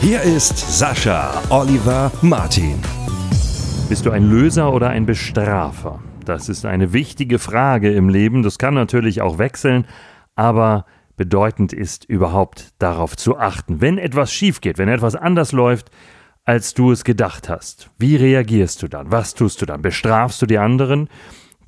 Hier ist Sascha Oliver Martin. Bist du ein Löser oder ein Bestrafer? Das ist eine wichtige Frage im Leben. Das kann natürlich auch wechseln, aber bedeutend ist überhaupt darauf zu achten. Wenn etwas schief geht, wenn etwas anders läuft, als du es gedacht hast, wie reagierst du dann? Was tust du dann? Bestrafst du die anderen?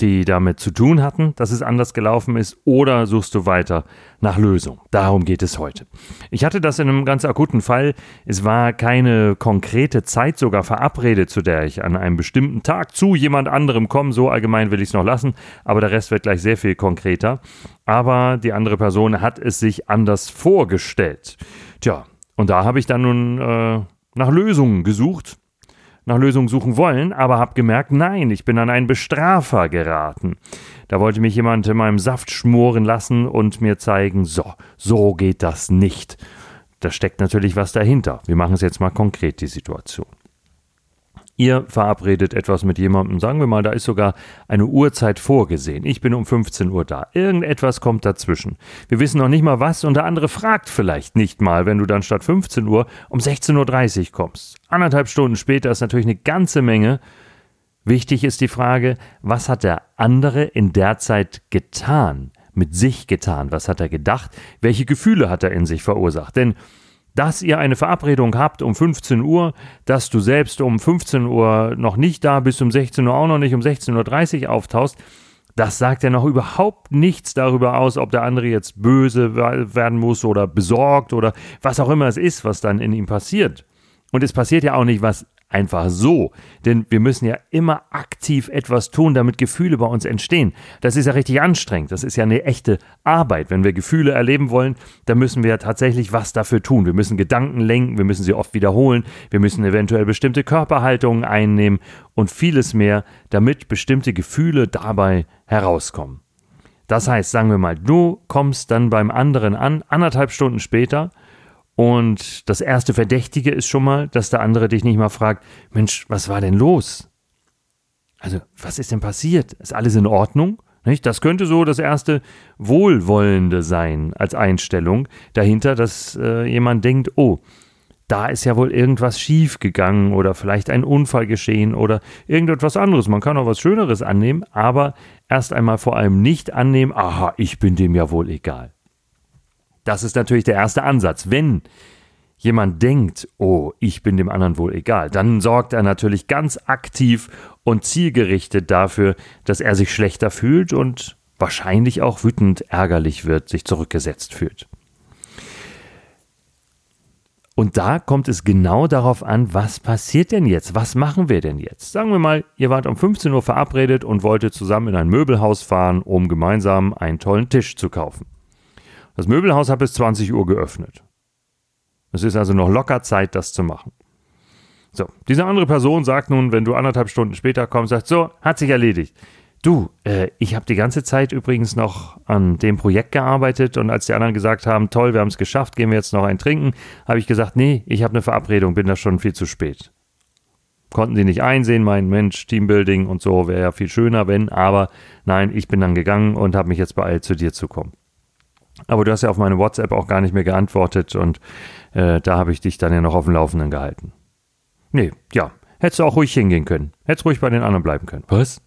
Die damit zu tun hatten, dass es anders gelaufen ist, oder suchst du weiter nach Lösung? Darum geht es heute. Ich hatte das in einem ganz akuten Fall. Es war keine konkrete Zeit sogar verabredet, zu der ich an einem bestimmten Tag zu jemand anderem komme. So allgemein will ich es noch lassen, aber der Rest wird gleich sehr viel konkreter. Aber die andere Person hat es sich anders vorgestellt. Tja, und da habe ich dann nun äh, nach Lösungen gesucht nach Lösungen suchen wollen, aber habe gemerkt, nein, ich bin an einen Bestrafer geraten. Da wollte mich jemand in meinem Saft schmoren lassen und mir zeigen, so, so geht das nicht. Da steckt natürlich was dahinter. Wir machen es jetzt mal konkret, die Situation. Ihr verabredet etwas mit jemandem, sagen wir mal, da ist sogar eine Uhrzeit vorgesehen. Ich bin um 15 Uhr da. Irgendetwas kommt dazwischen. Wir wissen noch nicht mal was und der andere fragt vielleicht nicht mal, wenn du dann statt 15 Uhr um 16.30 Uhr kommst. Anderthalb Stunden später ist natürlich eine ganze Menge. Wichtig ist die Frage, was hat der andere in der Zeit getan? Mit sich getan? Was hat er gedacht? Welche Gefühle hat er in sich verursacht? Denn dass ihr eine Verabredung habt um 15 Uhr, dass du selbst um 15 Uhr noch nicht da bist, um 16 Uhr auch noch nicht, um 16.30 Uhr auftauchst, das sagt ja noch überhaupt nichts darüber aus, ob der andere jetzt böse werden muss oder besorgt oder was auch immer es ist, was dann in ihm passiert. Und es passiert ja auch nicht was einfach so. Denn wir müssen ja immer aktiv etwas tun, damit Gefühle bei uns entstehen. Das ist ja richtig anstrengend. Das ist ja eine echte Arbeit. Wenn wir Gefühle erleben wollen, dann müssen wir ja tatsächlich was dafür tun. Wir müssen Gedanken lenken, wir müssen sie oft wiederholen, wir müssen eventuell bestimmte Körperhaltungen einnehmen und vieles mehr, damit bestimmte Gefühle dabei herauskommen. Das heißt, sagen wir mal, du kommst dann beim anderen an, anderthalb Stunden später, und das erste Verdächtige ist schon mal, dass der andere dich nicht mal fragt, Mensch, was war denn los? Also, was ist denn passiert? Ist alles in Ordnung? Nicht? Das könnte so das erste Wohlwollende sein als Einstellung dahinter, dass äh, jemand denkt, oh, da ist ja wohl irgendwas schief gegangen oder vielleicht ein Unfall geschehen oder irgendetwas anderes. Man kann auch was Schöneres annehmen, aber erst einmal vor allem nicht annehmen, aha, ich bin dem ja wohl egal. Das ist natürlich der erste Ansatz. Wenn jemand denkt, oh, ich bin dem anderen wohl egal, dann sorgt er natürlich ganz aktiv und zielgerichtet dafür, dass er sich schlechter fühlt und wahrscheinlich auch wütend ärgerlich wird, sich zurückgesetzt fühlt. Und da kommt es genau darauf an, was passiert denn jetzt? Was machen wir denn jetzt? Sagen wir mal, ihr wart um 15 Uhr verabredet und wolltet zusammen in ein Möbelhaus fahren, um gemeinsam einen tollen Tisch zu kaufen. Das Möbelhaus hat bis 20 Uhr geöffnet. Es ist also noch locker Zeit, das zu machen. So, diese andere Person sagt nun, wenn du anderthalb Stunden später kommst, sagt, so, hat sich erledigt. Du, äh, ich habe die ganze Zeit übrigens noch an dem Projekt gearbeitet und als die anderen gesagt haben, toll, wir haben es geschafft, gehen wir jetzt noch ein Trinken, habe ich gesagt, nee, ich habe eine Verabredung, bin da schon viel zu spät. Konnten sie nicht einsehen, mein Mensch, Teambuilding und so wäre ja viel schöner, wenn, aber nein, ich bin dann gegangen und habe mich jetzt beeilt, zu dir zu kommen. Aber du hast ja auf meine WhatsApp auch gar nicht mehr geantwortet und äh, da habe ich dich dann ja noch auf dem Laufenden gehalten. Nee, ja, hättest du auch ruhig hingehen können. Hättest ruhig bei den anderen bleiben können. Was?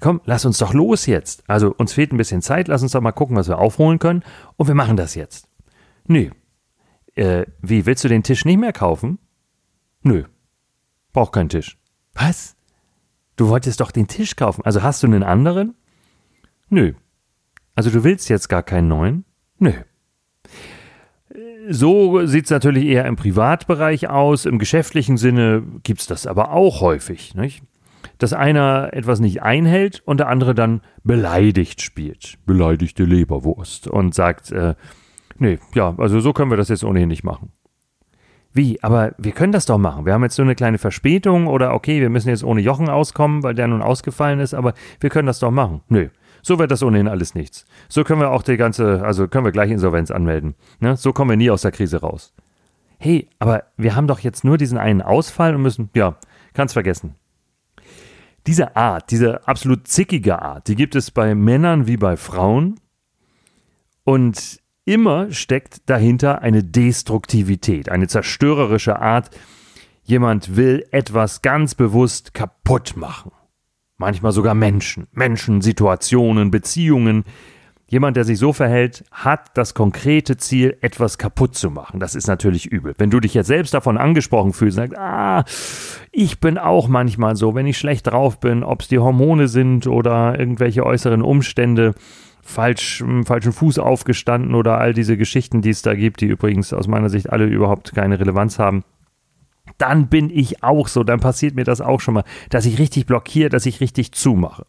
Komm, lass uns doch los jetzt. Also uns fehlt ein bisschen Zeit, lass uns doch mal gucken, was wir aufholen können und wir machen das jetzt. Nee. Äh, wie, willst du den Tisch nicht mehr kaufen? Nö. Brauch keinen Tisch. Was? Du wolltest doch den Tisch kaufen. Also hast du einen anderen? Nö, also du willst jetzt gar keinen neuen? Nö. So sieht es natürlich eher im Privatbereich aus. Im geschäftlichen Sinne gibt es das aber auch häufig. Nicht? Dass einer etwas nicht einhält und der andere dann beleidigt spielt. Beleidigte Leberwurst. Und sagt, äh, nee, ja, also so können wir das jetzt ohnehin nicht machen. Wie? Aber wir können das doch machen. Wir haben jetzt so eine kleine Verspätung oder okay, wir müssen jetzt ohne Jochen auskommen, weil der nun ausgefallen ist, aber wir können das doch machen. Nö. So wird das ohnehin alles nichts. So können wir auch die ganze, also können wir gleich Insolvenz anmelden. Ne? So kommen wir nie aus der Krise raus. Hey, aber wir haben doch jetzt nur diesen einen Ausfall und müssen, ja, kann's vergessen. Diese Art, diese absolut zickige Art, die gibt es bei Männern wie bei Frauen. Und immer steckt dahinter eine Destruktivität, eine zerstörerische Art. Jemand will etwas ganz bewusst kaputt machen. Manchmal sogar Menschen, Menschen, Situationen, Beziehungen. Jemand, der sich so verhält, hat das konkrete Ziel, etwas kaputt zu machen. Das ist natürlich übel. Wenn du dich jetzt selbst davon angesprochen fühlst, sagst, ah, ich bin auch manchmal so, wenn ich schlecht drauf bin, ob es die Hormone sind oder irgendwelche äußeren Umstände, falsch, falschen Fuß aufgestanden oder all diese Geschichten, die es da gibt, die übrigens aus meiner Sicht alle überhaupt keine Relevanz haben dann bin ich auch so, dann passiert mir das auch schon mal, dass ich richtig blockiere, dass ich richtig zumache.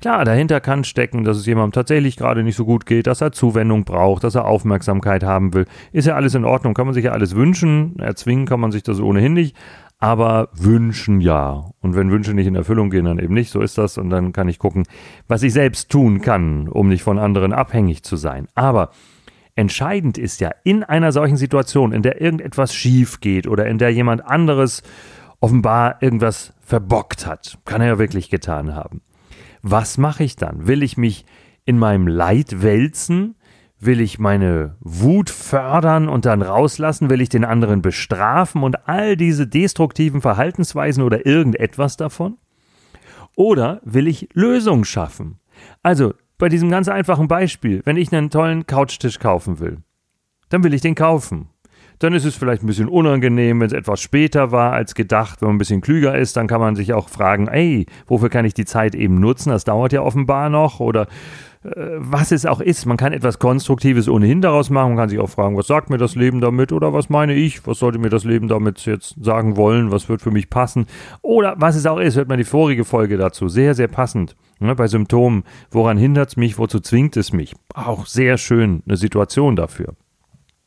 Klar, dahinter kann stecken, dass es jemandem tatsächlich gerade nicht so gut geht, dass er Zuwendung braucht, dass er Aufmerksamkeit haben will. Ist ja alles in Ordnung, kann man sich ja alles wünschen. Erzwingen kann man sich das ohnehin nicht. Aber wünschen ja. Und wenn Wünsche nicht in Erfüllung gehen, dann eben nicht. So ist das. Und dann kann ich gucken, was ich selbst tun kann, um nicht von anderen abhängig zu sein. Aber entscheidend ist ja in einer solchen Situation, in der irgendetwas schief geht oder in der jemand anderes offenbar irgendwas verbockt hat, kann er ja wirklich getan haben was mache ich dann? Will ich mich in meinem Leid wälzen? Will ich meine Wut fördern und dann rauslassen? Will ich den anderen bestrafen und all diese destruktiven Verhaltensweisen oder irgendetwas davon? Oder will ich Lösungen schaffen? Also bei diesem ganz einfachen Beispiel, wenn ich einen tollen Couchtisch kaufen will, dann will ich den kaufen. Dann ist es vielleicht ein bisschen unangenehm, wenn es etwas später war als gedacht. Wenn man ein bisschen klüger ist, dann kann man sich auch fragen, ey, wofür kann ich die Zeit eben nutzen? Das dauert ja offenbar noch. Oder was es auch ist. Man kann etwas Konstruktives ohnehin daraus machen. Man kann sich auch fragen, was sagt mir das Leben damit? Oder was meine ich? Was sollte mir das Leben damit jetzt sagen wollen? Was wird für mich passen? Oder was es auch ist, hört man die vorige Folge dazu. Sehr, sehr passend. Ne, bei Symptomen. Woran hindert es mich? Wozu zwingt es mich? Auch sehr schön eine Situation dafür.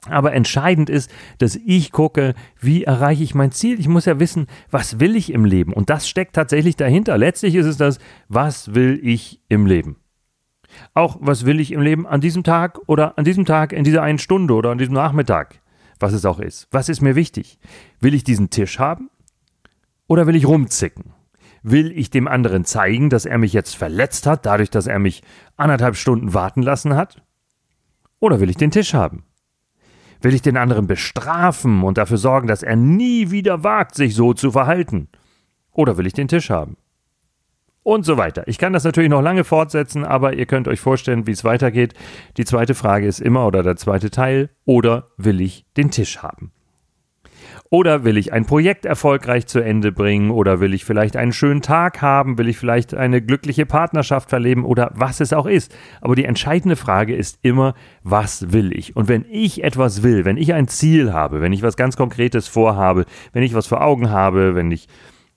Aber entscheidend ist, dass ich gucke, wie erreiche ich mein Ziel. Ich muss ja wissen, was will ich im Leben? Und das steckt tatsächlich dahinter. Letztlich ist es das, was will ich im Leben? Auch was will ich im Leben an diesem Tag oder an diesem Tag in dieser einen Stunde oder an diesem Nachmittag, was es auch ist. Was ist mir wichtig? Will ich diesen Tisch haben oder will ich rumzicken? Will ich dem anderen zeigen, dass er mich jetzt verletzt hat, dadurch, dass er mich anderthalb Stunden warten lassen hat? Oder will ich den Tisch haben? Will ich den anderen bestrafen und dafür sorgen, dass er nie wieder wagt, sich so zu verhalten? Oder will ich den Tisch haben? Und so weiter. Ich kann das natürlich noch lange fortsetzen, aber ihr könnt euch vorstellen, wie es weitergeht. Die zweite Frage ist immer oder der zweite Teil, oder will ich den Tisch haben? Oder will ich ein Projekt erfolgreich zu Ende bringen? Oder will ich vielleicht einen schönen Tag haben? Will ich vielleicht eine glückliche Partnerschaft verleben? Oder was es auch ist. Aber die entscheidende Frage ist immer, was will ich? Und wenn ich etwas will, wenn ich ein Ziel habe, wenn ich was ganz Konkretes vorhabe, wenn ich was vor Augen habe, wenn ich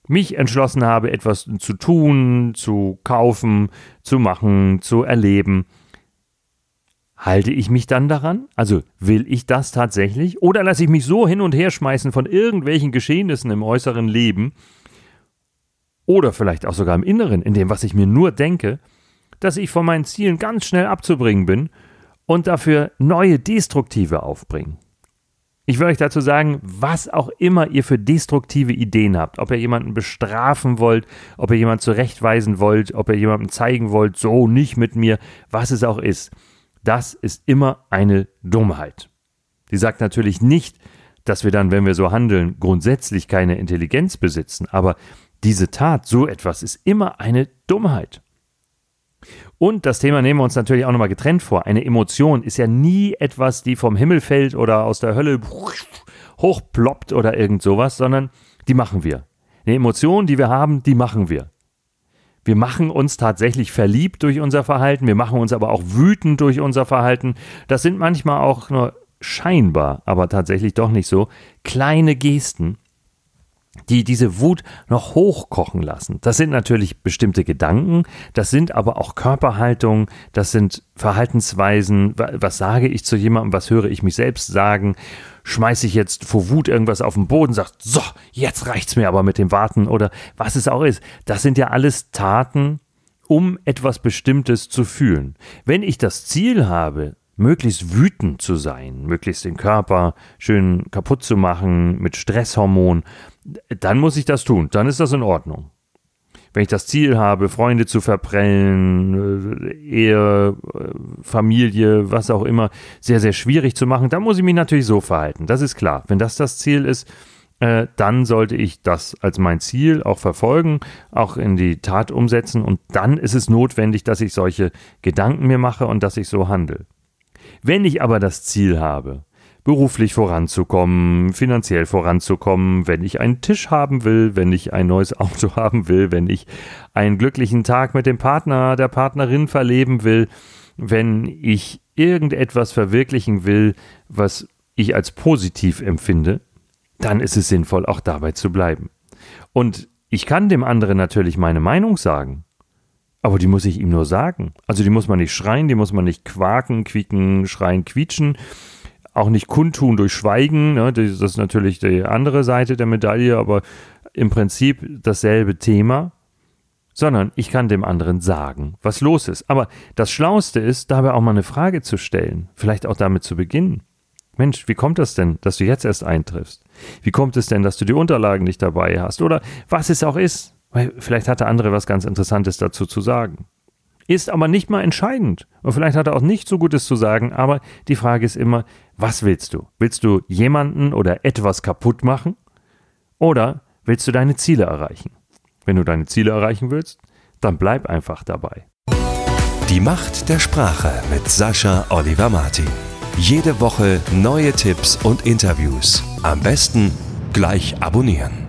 mich entschlossen habe, etwas zu tun, zu kaufen, zu machen, zu erleben, Halte ich mich dann daran? Also will ich das tatsächlich? Oder lasse ich mich so hin und her schmeißen von irgendwelchen Geschehnissen im äußeren Leben oder vielleicht auch sogar im Inneren, in dem, was ich mir nur denke, dass ich von meinen Zielen ganz schnell abzubringen bin und dafür neue destruktive aufbringen? Ich will euch dazu sagen, was auch immer ihr für destruktive Ideen habt, ob ihr jemanden bestrafen wollt, ob ihr jemanden zurechtweisen wollt, ob ihr jemandem zeigen wollt, so nicht mit mir, was es auch ist das ist immer eine Dummheit. Die sagt natürlich nicht, dass wir dann, wenn wir so handeln, grundsätzlich keine Intelligenz besitzen, aber diese Tat, so etwas, ist immer eine Dummheit. Und das Thema nehmen wir uns natürlich auch nochmal getrennt vor. Eine Emotion ist ja nie etwas, die vom Himmel fällt oder aus der Hölle hochploppt oder irgend sowas, sondern die machen wir. Eine Emotion, die wir haben, die machen wir. Wir machen uns tatsächlich verliebt durch unser Verhalten, wir machen uns aber auch wütend durch unser Verhalten. Das sind manchmal auch nur scheinbar, aber tatsächlich doch nicht so, kleine Gesten, die diese Wut noch hochkochen lassen. Das sind natürlich bestimmte Gedanken, das sind aber auch Körperhaltungen, das sind Verhaltensweisen, was sage ich zu jemandem, was höre ich mich selbst sagen, schmeiße ich jetzt vor Wut irgendwas auf den Boden, sagt, so, jetzt reicht's mir aber mit dem Warten oder was es auch ist. Das sind ja alles Taten, um etwas Bestimmtes zu fühlen. Wenn ich das Ziel habe, möglichst wütend zu sein, möglichst den Körper schön kaputt zu machen mit Stresshormon, dann muss ich das tun, dann ist das in Ordnung. Wenn ich das Ziel habe, Freunde zu verprellen, äh, Ehe, äh, Familie, was auch immer, sehr, sehr schwierig zu machen, dann muss ich mich natürlich so verhalten. Das ist klar. Wenn das das Ziel ist, äh, dann sollte ich das als mein Ziel auch verfolgen, auch in die Tat umsetzen und dann ist es notwendig, dass ich solche Gedanken mir mache und dass ich so handle. Wenn ich aber das Ziel habe, beruflich voranzukommen, finanziell voranzukommen, wenn ich einen Tisch haben will, wenn ich ein neues Auto haben will, wenn ich einen glücklichen Tag mit dem Partner, der Partnerin verleben will, wenn ich irgendetwas verwirklichen will, was ich als positiv empfinde, dann ist es sinnvoll, auch dabei zu bleiben. Und ich kann dem anderen natürlich meine Meinung sagen. Aber die muss ich ihm nur sagen. Also die muss man nicht schreien, die muss man nicht quaken, quieken, schreien, quietschen. Auch nicht kundtun durch Schweigen. Ne? Das ist natürlich die andere Seite der Medaille, aber im Prinzip dasselbe Thema. Sondern ich kann dem anderen sagen, was los ist. Aber das Schlauste ist, dabei auch mal eine Frage zu stellen. Vielleicht auch damit zu beginnen. Mensch, wie kommt das denn, dass du jetzt erst eintriffst? Wie kommt es denn, dass du die Unterlagen nicht dabei hast? Oder was es auch ist. Weil vielleicht hat der andere was ganz Interessantes dazu zu sagen. Ist aber nicht mal entscheidend. Und vielleicht hat er auch nicht so Gutes zu sagen, aber die Frage ist immer, was willst du? Willst du jemanden oder etwas kaputt machen? Oder willst du deine Ziele erreichen? Wenn du deine Ziele erreichen willst, dann bleib einfach dabei. Die Macht der Sprache mit Sascha Oliver Martin. Jede Woche neue Tipps und Interviews. Am besten gleich abonnieren.